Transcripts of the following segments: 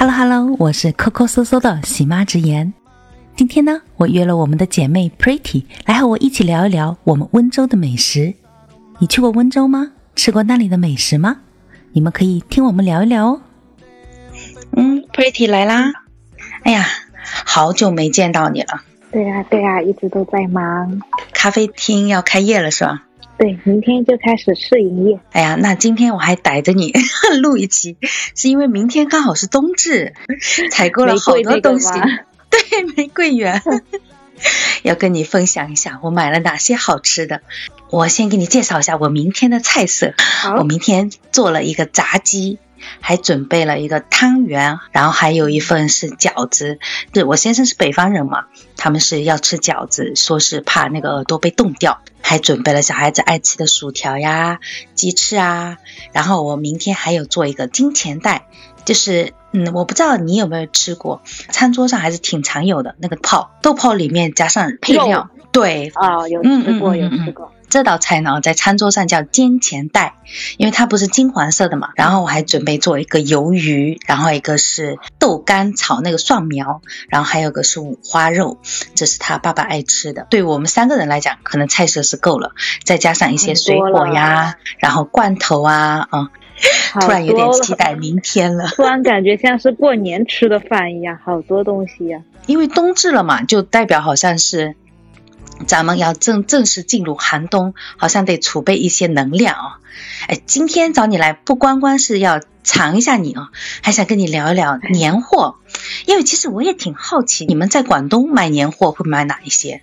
Hello Hello，我是抠抠搜搜的喜妈直言。今天呢，我约了我们的姐妹 Pretty 来和我一起聊一聊我们温州的美食。你去过温州吗？吃过那里的美食吗？你们可以听我们聊一聊哦。嗯，Pretty 来啦！哎呀，好久没见到你了。对呀对呀，一直都在忙。咖啡厅要开业了是吧？对，明天就开始试营业。哎呀，那今天我还逮着你 录一期，是因为明天刚好是冬至，采购了好多东西。对，玫瑰园要跟你分享一下我买了哪些好吃的。我先给你介绍一下我明天的菜色。我明天做了一个炸鸡。还准备了一个汤圆，然后还有一份是饺子。对我先生是北方人嘛，他们是要吃饺子，说是怕那个耳朵被冻掉。还准备了小孩子爱吃的薯条呀、鸡翅啊。然后我明天还有做一个金钱袋，就是嗯，我不知道你有没有吃过，餐桌上还是挺常有的那个泡豆泡里面加上配料。对啊，有吃过，有吃过。这道菜呢，在餐桌上叫煎钱带，因为它不是金黄色的嘛。然后我还准备做一个鱿鱼，然后一个是豆干炒那个蒜苗，然后还有个是五花肉，这是他爸爸爱吃的。对我们三个人来讲，可能菜色是够了，再加上一些水果呀，然后罐头啊，嗯，突然有点期待明天了。突然感觉像是过年吃的饭一样，好多东西呀。因为冬至了嘛，就代表好像是。咱们要正正式进入寒冬，好像得储备一些能量哦。哎，今天找你来不光光是要尝一下你哦，还想跟你聊一聊年货。因为其实我也挺好奇，你们在广东买年货会买哪一些？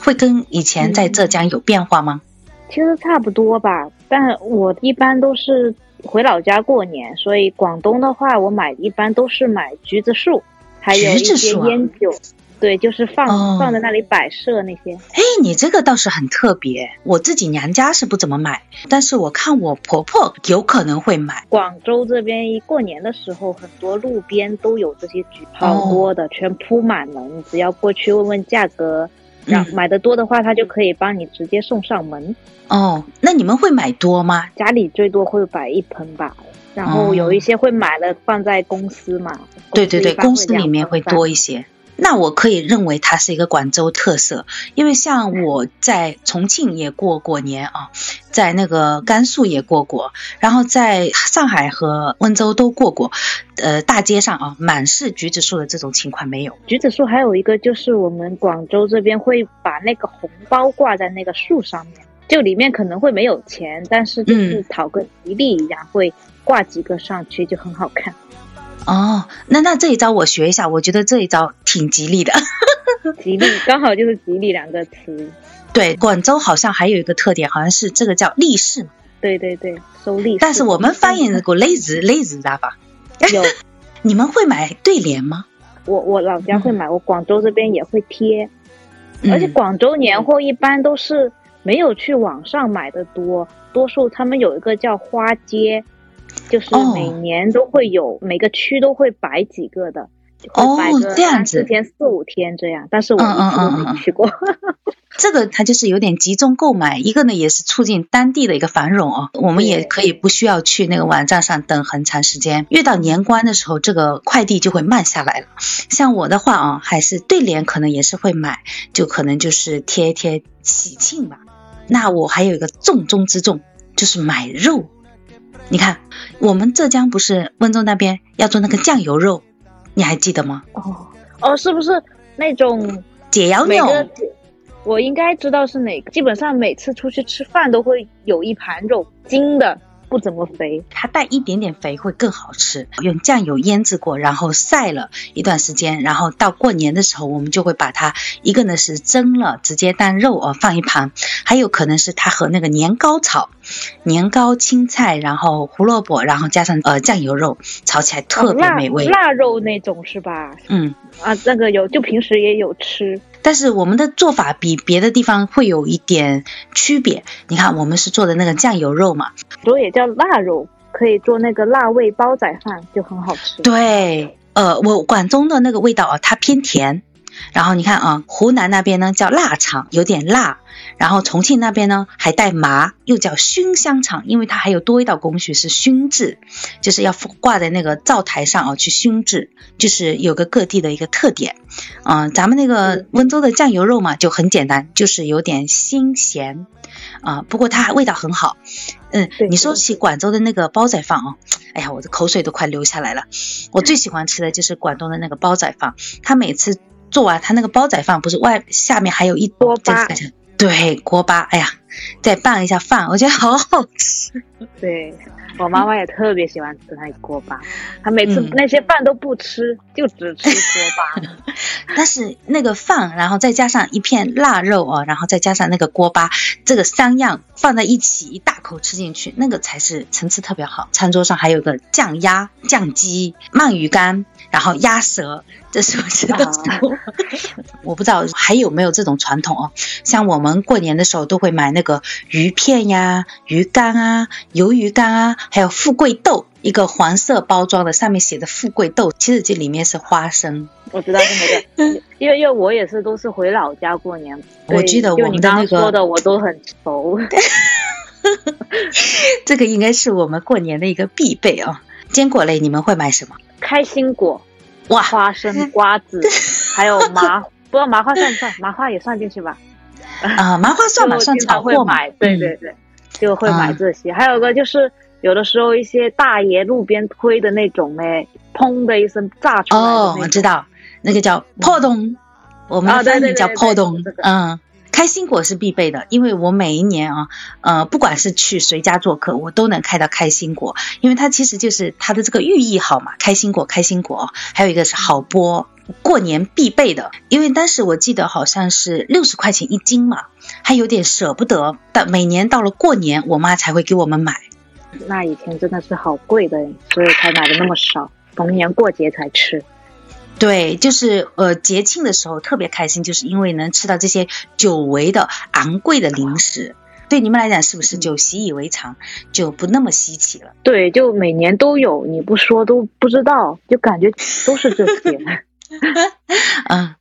会跟以前在浙江有变化吗？其实差不多吧，但我一般都是回老家过年，所以广东的话，我买一般都是买橘子树，还有一些烟酒。对，就是放放在那里摆设那些。哎，你这个倒是很特别。我自己娘家是不怎么买，但是我看我婆婆有可能会买。广州这边一过年的时候，很多路边都有这些橘，好多的，全铺满了。你只要过去问问价格，然后买的多的话，他就可以帮你直接送上门。哦，那你们会买多吗？家里最多会摆一盆吧，然后有一些会买了放在公司嘛。对对对，公司里面会多一些。那我可以认为它是一个广州特色，因为像我在重庆也过过年啊，在那个甘肃也过过，然后在上海和温州都过过，呃，大街上啊满是橘子树的这种情况没有。橘子树还有一个就是我们广州这边会把那个红包挂在那个树上面，就里面可能会没有钱，但是就是讨个吉利一样，会挂几个上去就很好看。哦，那那这一招我学一下，我觉得这一招挺吉利的。吉利刚好就是吉利两个词。对，广州好像还有一个特点，好像是这个叫利是嘛。对对对，收利。但是我们翻译过类似类似咋吧？有。你们会买对联吗？我我老家会买，我广州这边也会贴。而且广州年货一般都是没有去网上买的多，多数他们有一个叫花街。就是每年都会有，每个区都会摆几个的，哦，这样子，四天四五天这样，但是我一次都没去过。这个它就是有点集中购买，一个呢也是促进当地的一个繁荣哦。我们也可以不需要去那个网站上等很长时间，越到年关的时候，这个快递就会慢下来了。像我的话啊，还是对联可能也是会买，就可能就是贴一贴喜庆吧。那我还有一个重中之重，就是买肉。你看，我们浙江不是温州那边要做那个酱油肉，你还记得吗？哦哦，是不是那种解腰肉？我应该知道是哪个。基本上每次出去吃饭都会有一盘肉，精的。不怎么肥，它带一点点肥会更好吃。用酱油腌制过，然后晒了一段时间，然后到过年的时候，我们就会把它一个呢是蒸了，直接当肉哦放一盘；还有可能是它和那个年糕炒，年糕、青菜，然后胡萝卜，然后加上呃酱油肉，炒起来特别美味。腊肉那种是吧？嗯啊，那个有，就平时也有吃。但是我们的做法比别的地方会有一点区别。你看，我们是做的那个酱油肉嘛，所以也叫腊肉，可以做那个腊味煲仔饭，就很好吃。对，呃，我广东的那个味道啊，它偏甜。然后你看啊，湖南那边呢叫腊肠，有点辣。然后重庆那边呢还带麻，又叫熏香肠，因为它还有多一道工序是熏制，就是要挂在那个灶台上啊去熏制，就是有个各地的一个特点。嗯，咱们那个温州的酱油肉嘛就很简单，就是有点辛咸啊，不过它味道很好。嗯，你说起广州的那个煲仔饭啊，哎呀，我的口水都快流下来了。我最喜欢吃的就是广东的那个煲仔饭，他每次做完他那个煲仔饭，不是外下面还有一锅巴。对锅巴，哎呀，再拌一下饭，我觉得好好吃。对我妈妈也特别喜欢吃那锅巴，她每次那些饭都不吃，就只吃锅巴。但是那个饭，然后再加上一片腊肉啊，然后再加上那个锅巴，这个三样放在一起，一大口吃进去，那个才是层次特别好。餐桌上还有个酱鸭、酱鸡、鳗鱼干，然后鸭舌。这是我觉得，我不知道还有没有这种传统哦。像我们过年的时候都会买那个鱼片呀、鱼干啊、鱿鱼干啊，还有富贵豆，一个黄色包装的，上面写的富贵豆，其实这里面是花生。我知道是那个，因为因为我也是都是回老家过年，我记得我们的那个说的我都很熟。这个应该是我们过年的一个必备啊。坚果类你们会买什么？开心果。哇，花生、瓜子，还有麻，不知道麻花算不算？麻花也算进去吧。啊，麻花算吧，算炒货买。对对对，就会买这些。还有个就是，有的时候一些大爷路边推的那种嘞，砰的一声炸出来哦，我知道，那个叫破洞，我们的翻译叫破洞。嗯。开心果是必备的，因为我每一年啊，呃，不管是去谁家做客，我都能开到开心果，因为它其实就是它的这个寓意好嘛，开心果，开心果。还有一个是好波，过年必备的，因为当时我记得好像是六十块钱一斤嘛，还有点舍不得，但每年到了过年，我妈才会给我们买。那以前真的是好贵的，所以才买的那么少，逢年过节才吃。对，就是呃节庆的时候特别开心，就是因为能吃到这些久违的昂贵的零食。对你们来讲，是不是就习以为常，就不那么稀奇了？对，就每年都有，你不说都不知道，就感觉都是这些。嗯，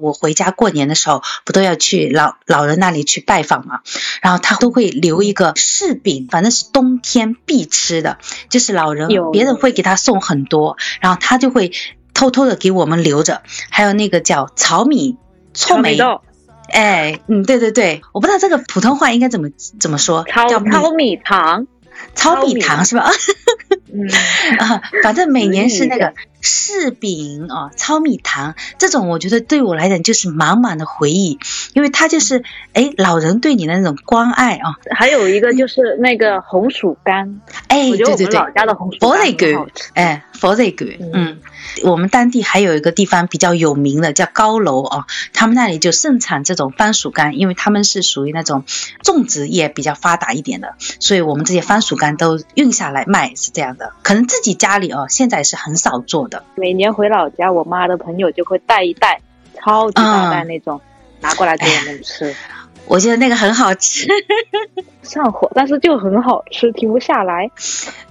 我回家过年的时候，不都要去老老人那里去拜访吗？然后他都会留一个柿饼，反正是冬天必吃的，就是老人别人会给他送很多，然后他就会。偷偷的给我们留着，还有那个叫炒米臭梅豆，哎，嗯，对对对，我不知道这个普通话应该怎么怎么说，叫糙米糖，糙米糖是吧？嗯 啊，反正每年是那个柿饼啊，糙米糖这种，我觉得对我来讲就是满满的回忆，因为它就是哎老人对你的那种关爱啊。还有一个就是那个红薯干，哎，对对对，老家的红薯干好吃，哎，佛瑞狗，嗯。我们当地还有一个地方比较有名的，叫高楼啊，他们那里就盛产这种番薯干，因为他们是属于那种种植业比较发达一点的，所以我们这些番薯干都运下来卖，是这样的。可能自己家里哦，现在是很少做的。每年回老家，我妈的朋友就会带一袋，超级大袋那种，拿过来给我们吃。我觉得那个很好吃，上火，但是就很好吃，停不下来。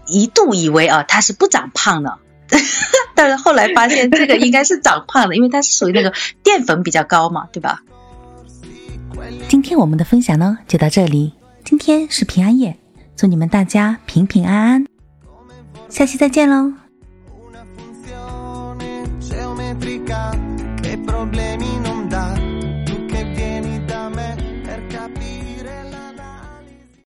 一度以为啊，它是不长胖的。但是后来发现这个应该是长胖的，因为它是属于那个淀粉比较高嘛，对吧？今天我们的分享呢就到这里。今天是平安夜，祝你们大家平平安安。下期再见喽。